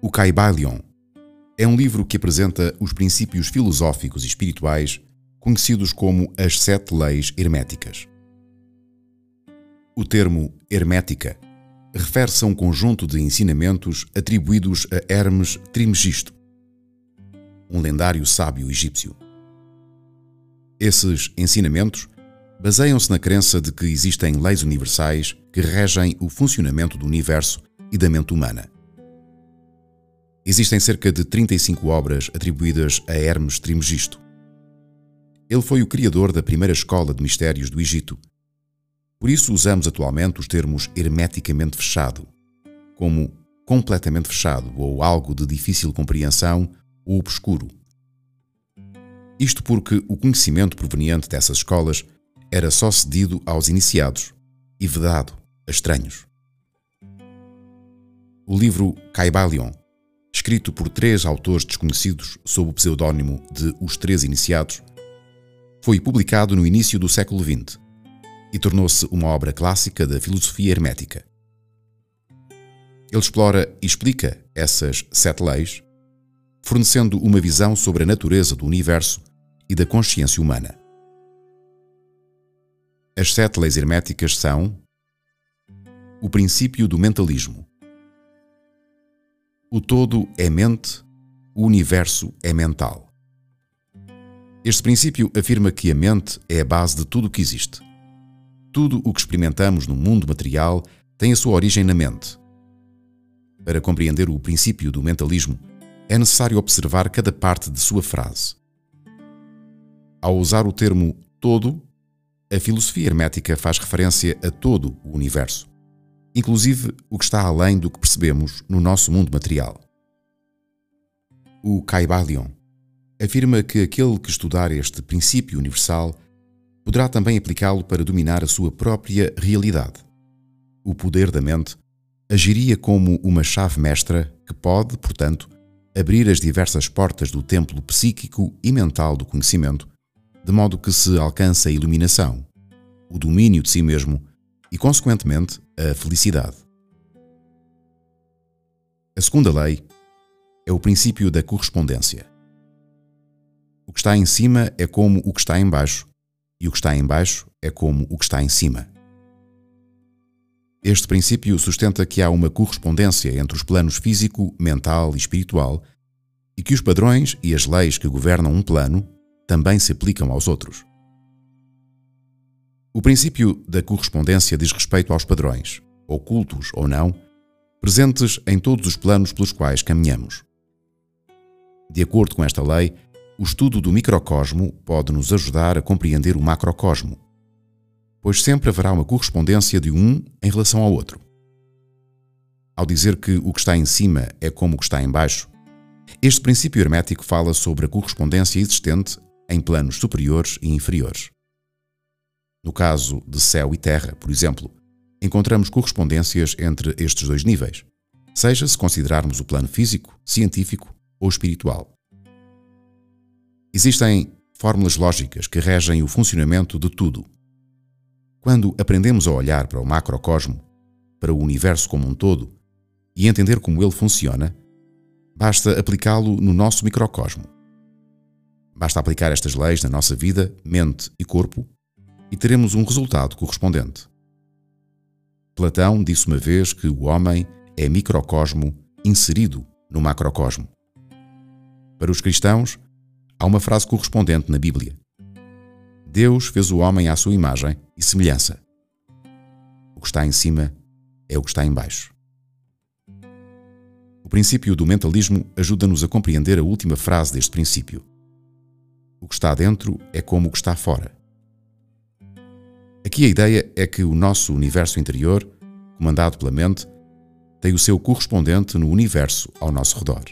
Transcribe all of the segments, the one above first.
O Caibalion é um livro que apresenta os princípios filosóficos e espirituais conhecidos como as Sete Leis Herméticas. O termo hermética refere-se a um conjunto de ensinamentos atribuídos a Hermes Trismegisto, um lendário sábio egípcio. Esses ensinamentos baseiam-se na crença de que existem leis universais que regem o funcionamento do universo e da mente humana. Existem cerca de 35 obras atribuídas a Hermes Trismegisto. Ele foi o criador da primeira escola de mistérios do Egito. Por isso usamos atualmente os termos hermeticamente fechado, como completamente fechado ou algo de difícil compreensão ou obscuro. Isto porque o conhecimento proveniente dessas escolas era só cedido aos iniciados e vedado a estranhos. O livro Caibalion, escrito por três autores desconhecidos sob o pseudónimo de Os Três Iniciados, foi publicado no início do século XX e tornou-se uma obra clássica da filosofia hermética. Ele explora e explica essas sete leis, fornecendo uma visão sobre a natureza do universo e da consciência humana. As sete leis herméticas são o princípio do mentalismo. O todo é mente, o universo é mental. Este princípio afirma que a mente é a base de tudo o que existe. Tudo o que experimentamos no mundo material tem a sua origem na mente. Para compreender o princípio do mentalismo, é necessário observar cada parte de sua frase. Ao usar o termo todo, a filosofia hermética faz referência a todo o universo, inclusive o que está além do que percebemos no nosso mundo material. O Caibalion afirma que aquele que estudar este princípio universal poderá também aplicá-lo para dominar a sua própria realidade. O poder da mente agiria como uma chave mestra que pode, portanto, abrir as diversas portas do templo psíquico e mental do conhecimento de modo que se alcança a iluminação, o domínio de si mesmo e, consequentemente, a felicidade. A segunda lei é o princípio da correspondência. O que está em cima é como o que está em baixo, e o que está em baixo é como o que está em cima. Este princípio sustenta que há uma correspondência entre os planos físico, mental e espiritual, e que os padrões e as leis que governam um plano também se aplicam aos outros. O princípio da correspondência diz respeito aos padrões, ocultos ou não, presentes em todos os planos pelos quais caminhamos. De acordo com esta lei, o estudo do microcosmo pode nos ajudar a compreender o macrocosmo, pois sempre haverá uma correspondência de um em relação ao outro. Ao dizer que o que está em cima é como o que está em baixo, este princípio hermético fala sobre a correspondência existente em planos superiores e inferiores. No caso de céu e terra, por exemplo, encontramos correspondências entre estes dois níveis, seja se considerarmos o plano físico, científico ou espiritual. Existem fórmulas lógicas que regem o funcionamento de tudo. Quando aprendemos a olhar para o macrocosmo, para o universo como um todo, e entender como ele funciona, basta aplicá-lo no nosso microcosmo. Basta aplicar estas leis na nossa vida, mente e corpo e teremos um resultado correspondente. Platão disse uma vez que o homem é microcosmo inserido no macrocosmo. Para os cristãos, há uma frase correspondente na Bíblia. Deus fez o homem à sua imagem e semelhança. O que está em cima é o que está embaixo. O princípio do mentalismo ajuda-nos a compreender a última frase deste princípio. O que está dentro é como o que está fora. Aqui a ideia é que o nosso universo interior, comandado pela mente, tem o seu correspondente no universo ao nosso redor.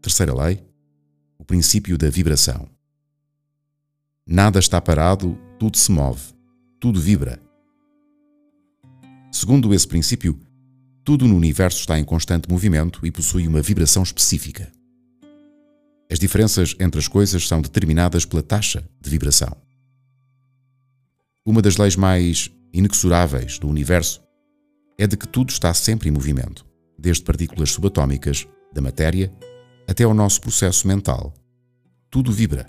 Terceira lei, o princípio da vibração. Nada está parado, tudo se move, tudo vibra. Segundo esse princípio, tudo no universo está em constante movimento e possui uma vibração específica. As diferenças entre as coisas são determinadas pela taxa de vibração. Uma das leis mais inexoráveis do universo é de que tudo está sempre em movimento, desde partículas subatômicas da matéria até ao nosso processo mental. Tudo vibra.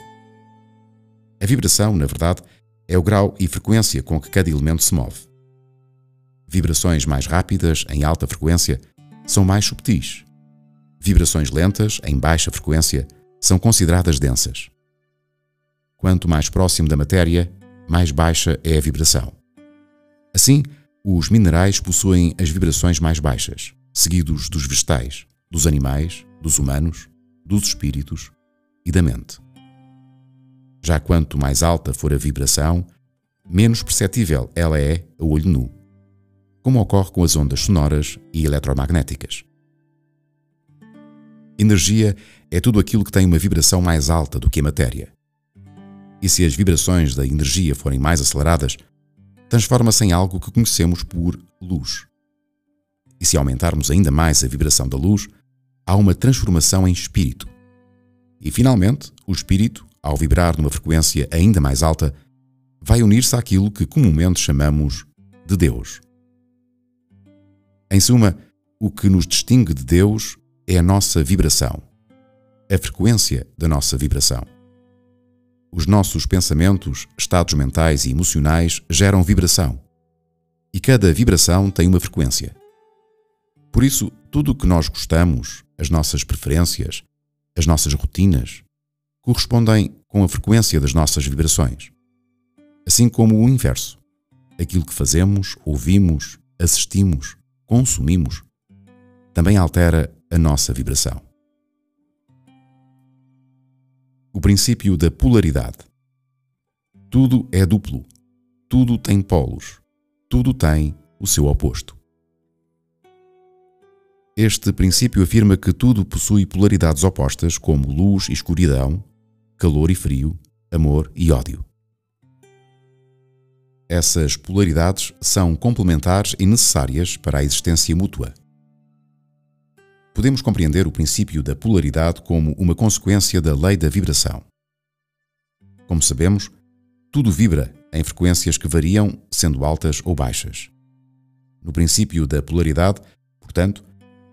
A vibração, na verdade, é o grau e frequência com que cada elemento se move. Vibrações mais rápidas, em alta frequência, são mais subtis. Vibrações lentas, em baixa frequência, são consideradas densas. Quanto mais próximo da matéria, mais baixa é a vibração. Assim, os minerais possuem as vibrações mais baixas, seguidos dos vegetais, dos animais, dos humanos, dos espíritos e da mente. Já quanto mais alta for a vibração, menos perceptível ela é a olho nu como ocorre com as ondas sonoras e eletromagnéticas. Energia é tudo aquilo que tem uma vibração mais alta do que a matéria. E se as vibrações da energia forem mais aceleradas, transforma-se em algo que conhecemos por luz. E se aumentarmos ainda mais a vibração da luz, há uma transformação em espírito. E finalmente, o espírito, ao vibrar numa frequência ainda mais alta, vai unir-se àquilo que comumente chamamos de Deus. Em suma, o que nos distingue de Deus é a nossa vibração, a frequência da nossa vibração. Os nossos pensamentos, estados mentais e emocionais geram vibração. E cada vibração tem uma frequência. Por isso, tudo o que nós gostamos, as nossas preferências, as nossas rotinas, correspondem com a frequência das nossas vibrações. Assim como o inverso. Aquilo que fazemos, ouvimos, assistimos, consumimos também altera a nossa vibração. O princípio da polaridade. Tudo é duplo, tudo tem polos, tudo tem o seu oposto. Este princípio afirma que tudo possui polaridades opostas como luz e escuridão, calor e frio, amor e ódio. Essas polaridades são complementares e necessárias para a existência mútua. Podemos compreender o princípio da polaridade como uma consequência da lei da vibração. Como sabemos, tudo vibra em frequências que variam, sendo altas ou baixas. No princípio da polaridade, portanto,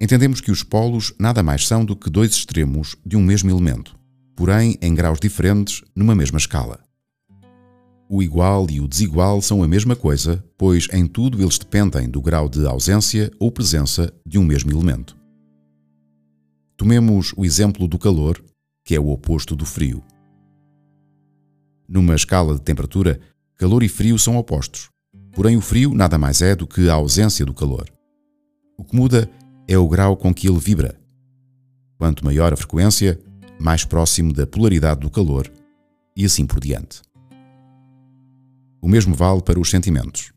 entendemos que os polos nada mais são do que dois extremos de um mesmo elemento, porém em graus diferentes numa mesma escala. O igual e o desigual são a mesma coisa, pois em tudo eles dependem do grau de ausência ou presença de um mesmo elemento. Tomemos o exemplo do calor, que é o oposto do frio. Numa escala de temperatura, calor e frio são opostos, porém o frio nada mais é do que a ausência do calor. O que muda é o grau com que ele vibra. Quanto maior a frequência, mais próximo da polaridade do calor, e assim por diante. O mesmo vale para os sentimentos.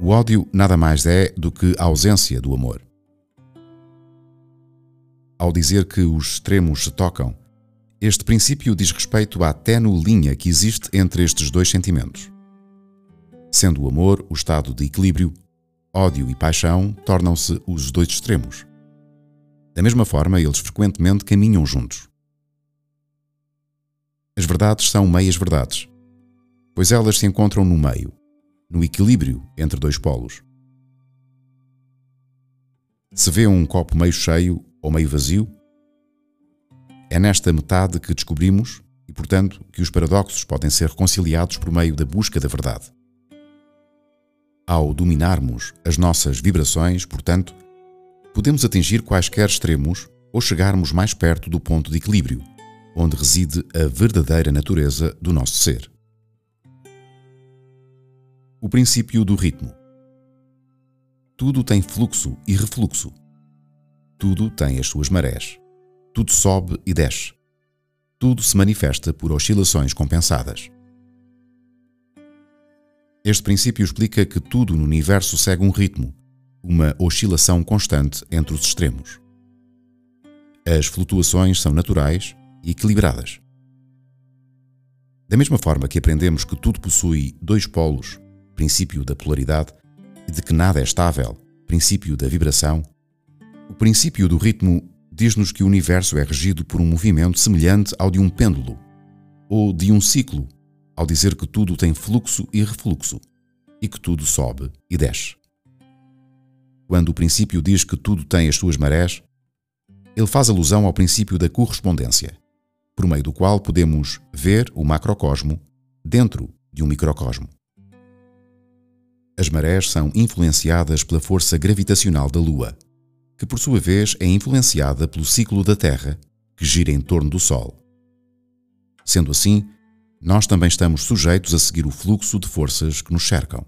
O ódio nada mais é do que a ausência do amor. Ao dizer que os extremos se tocam, este princípio diz respeito à ténue linha que existe entre estes dois sentimentos. Sendo o amor o estado de equilíbrio, ódio e paixão tornam-se os dois extremos. Da mesma forma, eles frequentemente caminham juntos. As verdades são meias verdades pois elas se encontram no meio, no equilíbrio entre dois polos. Se vê um copo meio cheio ou meio vazio, é nesta metade que descobrimos e, portanto, que os paradoxos podem ser reconciliados por meio da busca da verdade. Ao dominarmos as nossas vibrações, portanto, podemos atingir quaisquer extremos ou chegarmos mais perto do ponto de equilíbrio, onde reside a verdadeira natureza do nosso ser o princípio do ritmo. Tudo tem fluxo e refluxo. Tudo tem as suas marés. Tudo sobe e desce. Tudo se manifesta por oscilações compensadas. Este princípio explica que tudo no universo segue um ritmo, uma oscilação constante entre os extremos. As flutuações são naturais e equilibradas. Da mesma forma que aprendemos que tudo possui dois polos princípio da polaridade, e de que nada é estável, princípio da vibração, o princípio do ritmo diz-nos que o universo é regido por um movimento semelhante ao de um pêndulo, ou de um ciclo, ao dizer que tudo tem fluxo e refluxo, e que tudo sobe e desce. quando o princípio diz que tudo tem as suas marés, ele faz alusão ao princípio da correspondência, por meio do qual podemos ver o macrocosmo dentro de um microcosmo. As marés são influenciadas pela força gravitacional da Lua, que por sua vez é influenciada pelo ciclo da Terra, que gira em torno do Sol. Sendo assim, nós também estamos sujeitos a seguir o fluxo de forças que nos cercam.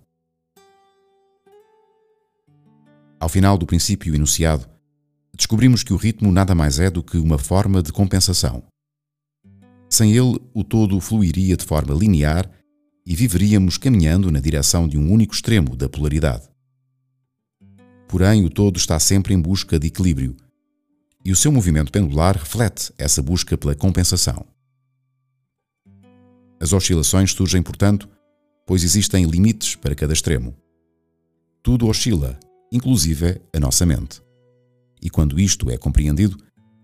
Ao final do princípio enunciado, descobrimos que o ritmo nada mais é do que uma forma de compensação. Sem ele, o todo fluiria de forma linear e viveríamos caminhando na direção de um único extremo da polaridade. Porém, o todo está sempre em busca de equilíbrio, e o seu movimento pendular reflete essa busca pela compensação. As oscilações surgem, portanto, pois existem limites para cada extremo. Tudo oscila, inclusive a nossa mente. E quando isto é compreendido,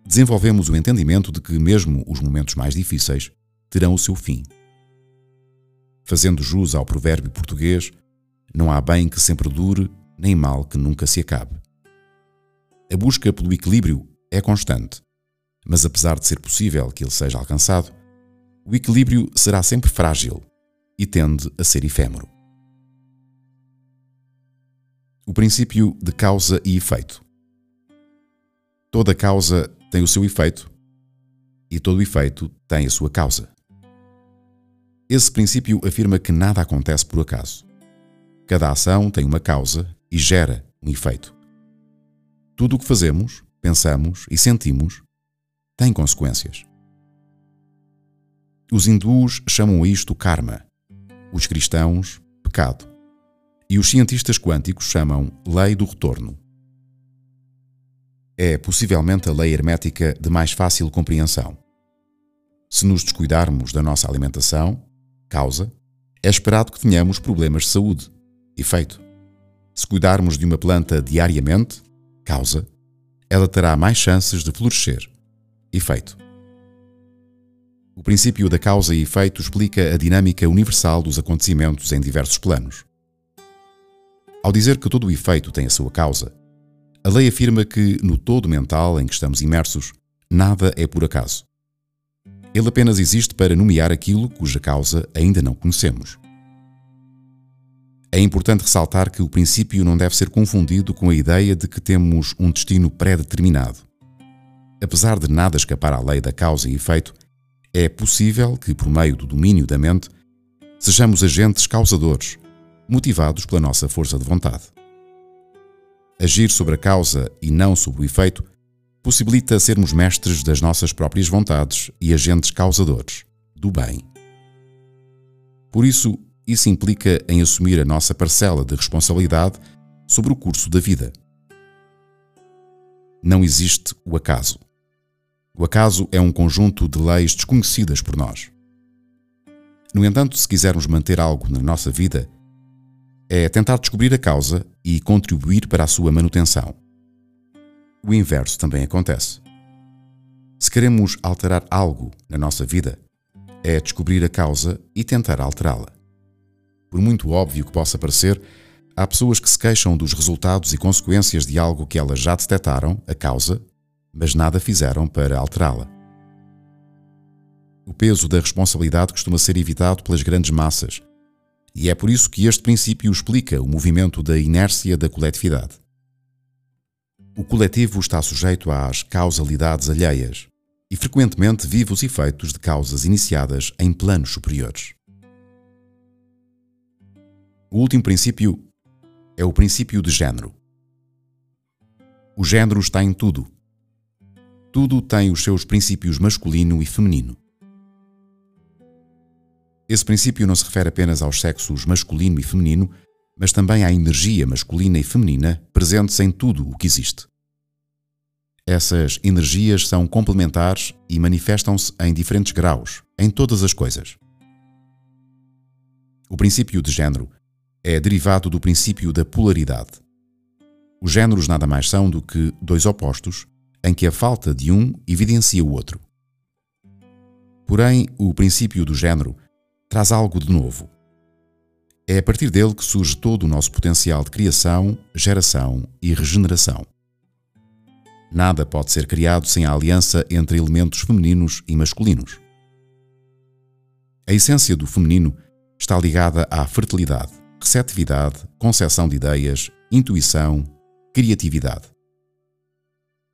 desenvolvemos o entendimento de que, mesmo os momentos mais difíceis, terão o seu fim. Fazendo jus ao provérbio português, não há bem que sempre dure, nem mal que nunca se acabe. A busca pelo equilíbrio é constante, mas apesar de ser possível que ele seja alcançado, o equilíbrio será sempre frágil e tende a ser efêmero. O princípio de causa e efeito. Toda causa tem o seu efeito e todo efeito tem a sua causa. Esse princípio afirma que nada acontece por acaso. Cada ação tem uma causa e gera um efeito. Tudo o que fazemos, pensamos e sentimos tem consequências. Os hindus chamam isto karma, os cristãos, pecado, e os cientistas quânticos chamam lei do retorno. É possivelmente a lei hermética de mais fácil compreensão. Se nos descuidarmos da nossa alimentação, causa, é esperado que tenhamos problemas de saúde, efeito. Se cuidarmos de uma planta diariamente, causa, ela terá mais chances de florescer, efeito. O princípio da causa e efeito explica a dinâmica universal dos acontecimentos em diversos planos. Ao dizer que todo o efeito tem a sua causa, a lei afirma que, no todo mental em que estamos imersos, nada é por acaso. Ele apenas existe para nomear aquilo cuja causa ainda não conhecemos. É importante ressaltar que o princípio não deve ser confundido com a ideia de que temos um destino pré-determinado. Apesar de nada escapar à lei da causa e efeito, é possível que, por meio do domínio da mente, sejamos agentes causadores, motivados pela nossa força de vontade. Agir sobre a causa e não sobre o efeito possibilita sermos mestres das nossas próprias vontades e agentes causadores do bem. Por isso, isso implica em assumir a nossa parcela de responsabilidade sobre o curso da vida. Não existe o acaso. O acaso é um conjunto de leis desconhecidas por nós. No entanto, se quisermos manter algo na nossa vida, é tentar descobrir a causa e contribuir para a sua manutenção. O inverso também acontece. Se queremos alterar algo na nossa vida, é descobrir a causa e tentar alterá-la. Por muito óbvio que possa parecer, há pessoas que se queixam dos resultados e consequências de algo que elas já detectaram, a causa, mas nada fizeram para alterá-la. O peso da responsabilidade costuma ser evitado pelas grandes massas, e é por isso que este princípio explica o movimento da inércia da coletividade. O coletivo está sujeito às causalidades alheias e frequentemente vive os efeitos de causas iniciadas em planos superiores. O último princípio é o princípio de género. O género está em tudo. Tudo tem os seus princípios masculino e feminino. Esse princípio não se refere apenas aos sexos masculino e feminino, mas também à energia masculina e feminina presentes em tudo o que existe. Essas energias são complementares e manifestam-se em diferentes graus, em todas as coisas. O princípio de género é derivado do princípio da polaridade. Os géneros nada mais são do que dois opostos em que a falta de um evidencia o outro. Porém, o princípio do género traz algo de novo. É a partir dele que surge todo o nosso potencial de criação, geração e regeneração. Nada pode ser criado sem a aliança entre elementos femininos e masculinos. A essência do feminino está ligada à fertilidade, receptividade, concepção de ideias, intuição, criatividade.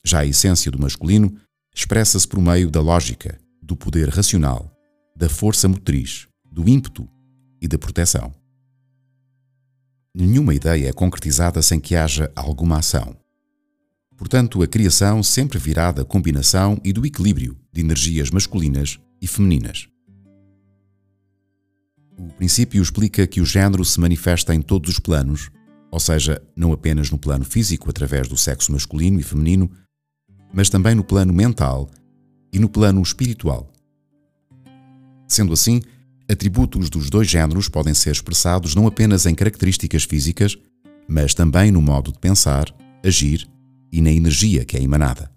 Já a essência do masculino expressa-se por meio da lógica, do poder racional, da força motriz, do ímpeto e da proteção. Nenhuma ideia é concretizada sem que haja alguma ação. Portanto, a criação sempre virá da combinação e do equilíbrio de energias masculinas e femininas. O princípio explica que o género se manifesta em todos os planos, ou seja, não apenas no plano físico através do sexo masculino e feminino, mas também no plano mental e no plano espiritual. Sendo assim, atributos dos dois géneros podem ser expressados não apenas em características físicas, mas também no modo de pensar, agir e na energia que é emanada.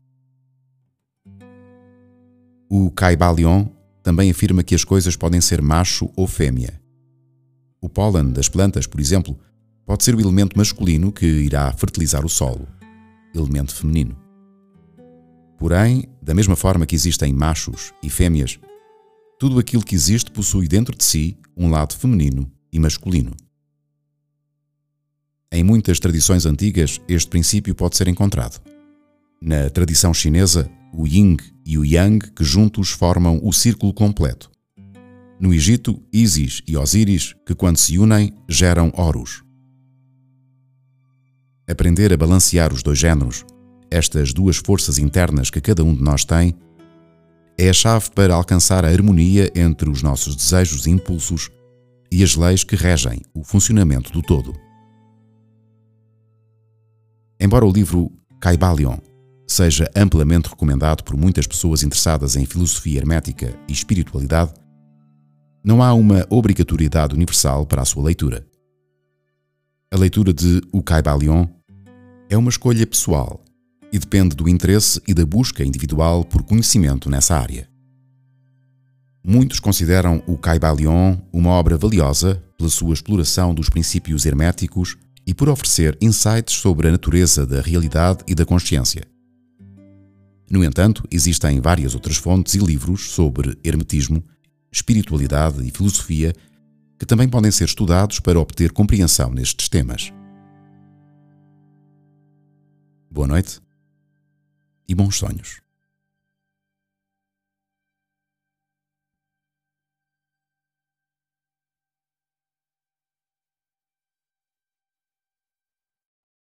O Caibalion também afirma que as coisas podem ser macho ou fêmea. O pólen das plantas, por exemplo, pode ser o elemento masculino que irá fertilizar o solo, elemento feminino. Porém, da mesma forma que existem machos e fêmeas, tudo aquilo que existe possui dentro de si um lado feminino e masculino. Em muitas tradições antigas, este princípio pode ser encontrado. Na tradição chinesa, o Yin e o Yang, que juntos formam o círculo completo. No Egito, Isis e Osíris, que quando se unem, geram Horus. Aprender a balancear os dois géneros, estas duas forças internas que cada um de nós tem, é a chave para alcançar a harmonia entre os nossos desejos e impulsos e as leis que regem o funcionamento do todo. Embora o livro Caibalion seja amplamente recomendado por muitas pessoas interessadas em filosofia hermética e espiritualidade, não há uma obrigatoriedade universal para a sua leitura. A leitura de O Caibalion é uma escolha pessoal e depende do interesse e da busca individual por conhecimento nessa área. Muitos consideram o Caibalion uma obra valiosa pela sua exploração dos princípios herméticos e por oferecer insights sobre a natureza da realidade e da consciência. No entanto, existem várias outras fontes e livros sobre hermetismo, espiritualidade e filosofia que também podem ser estudados para obter compreensão nestes temas. Boa noite e bons sonhos.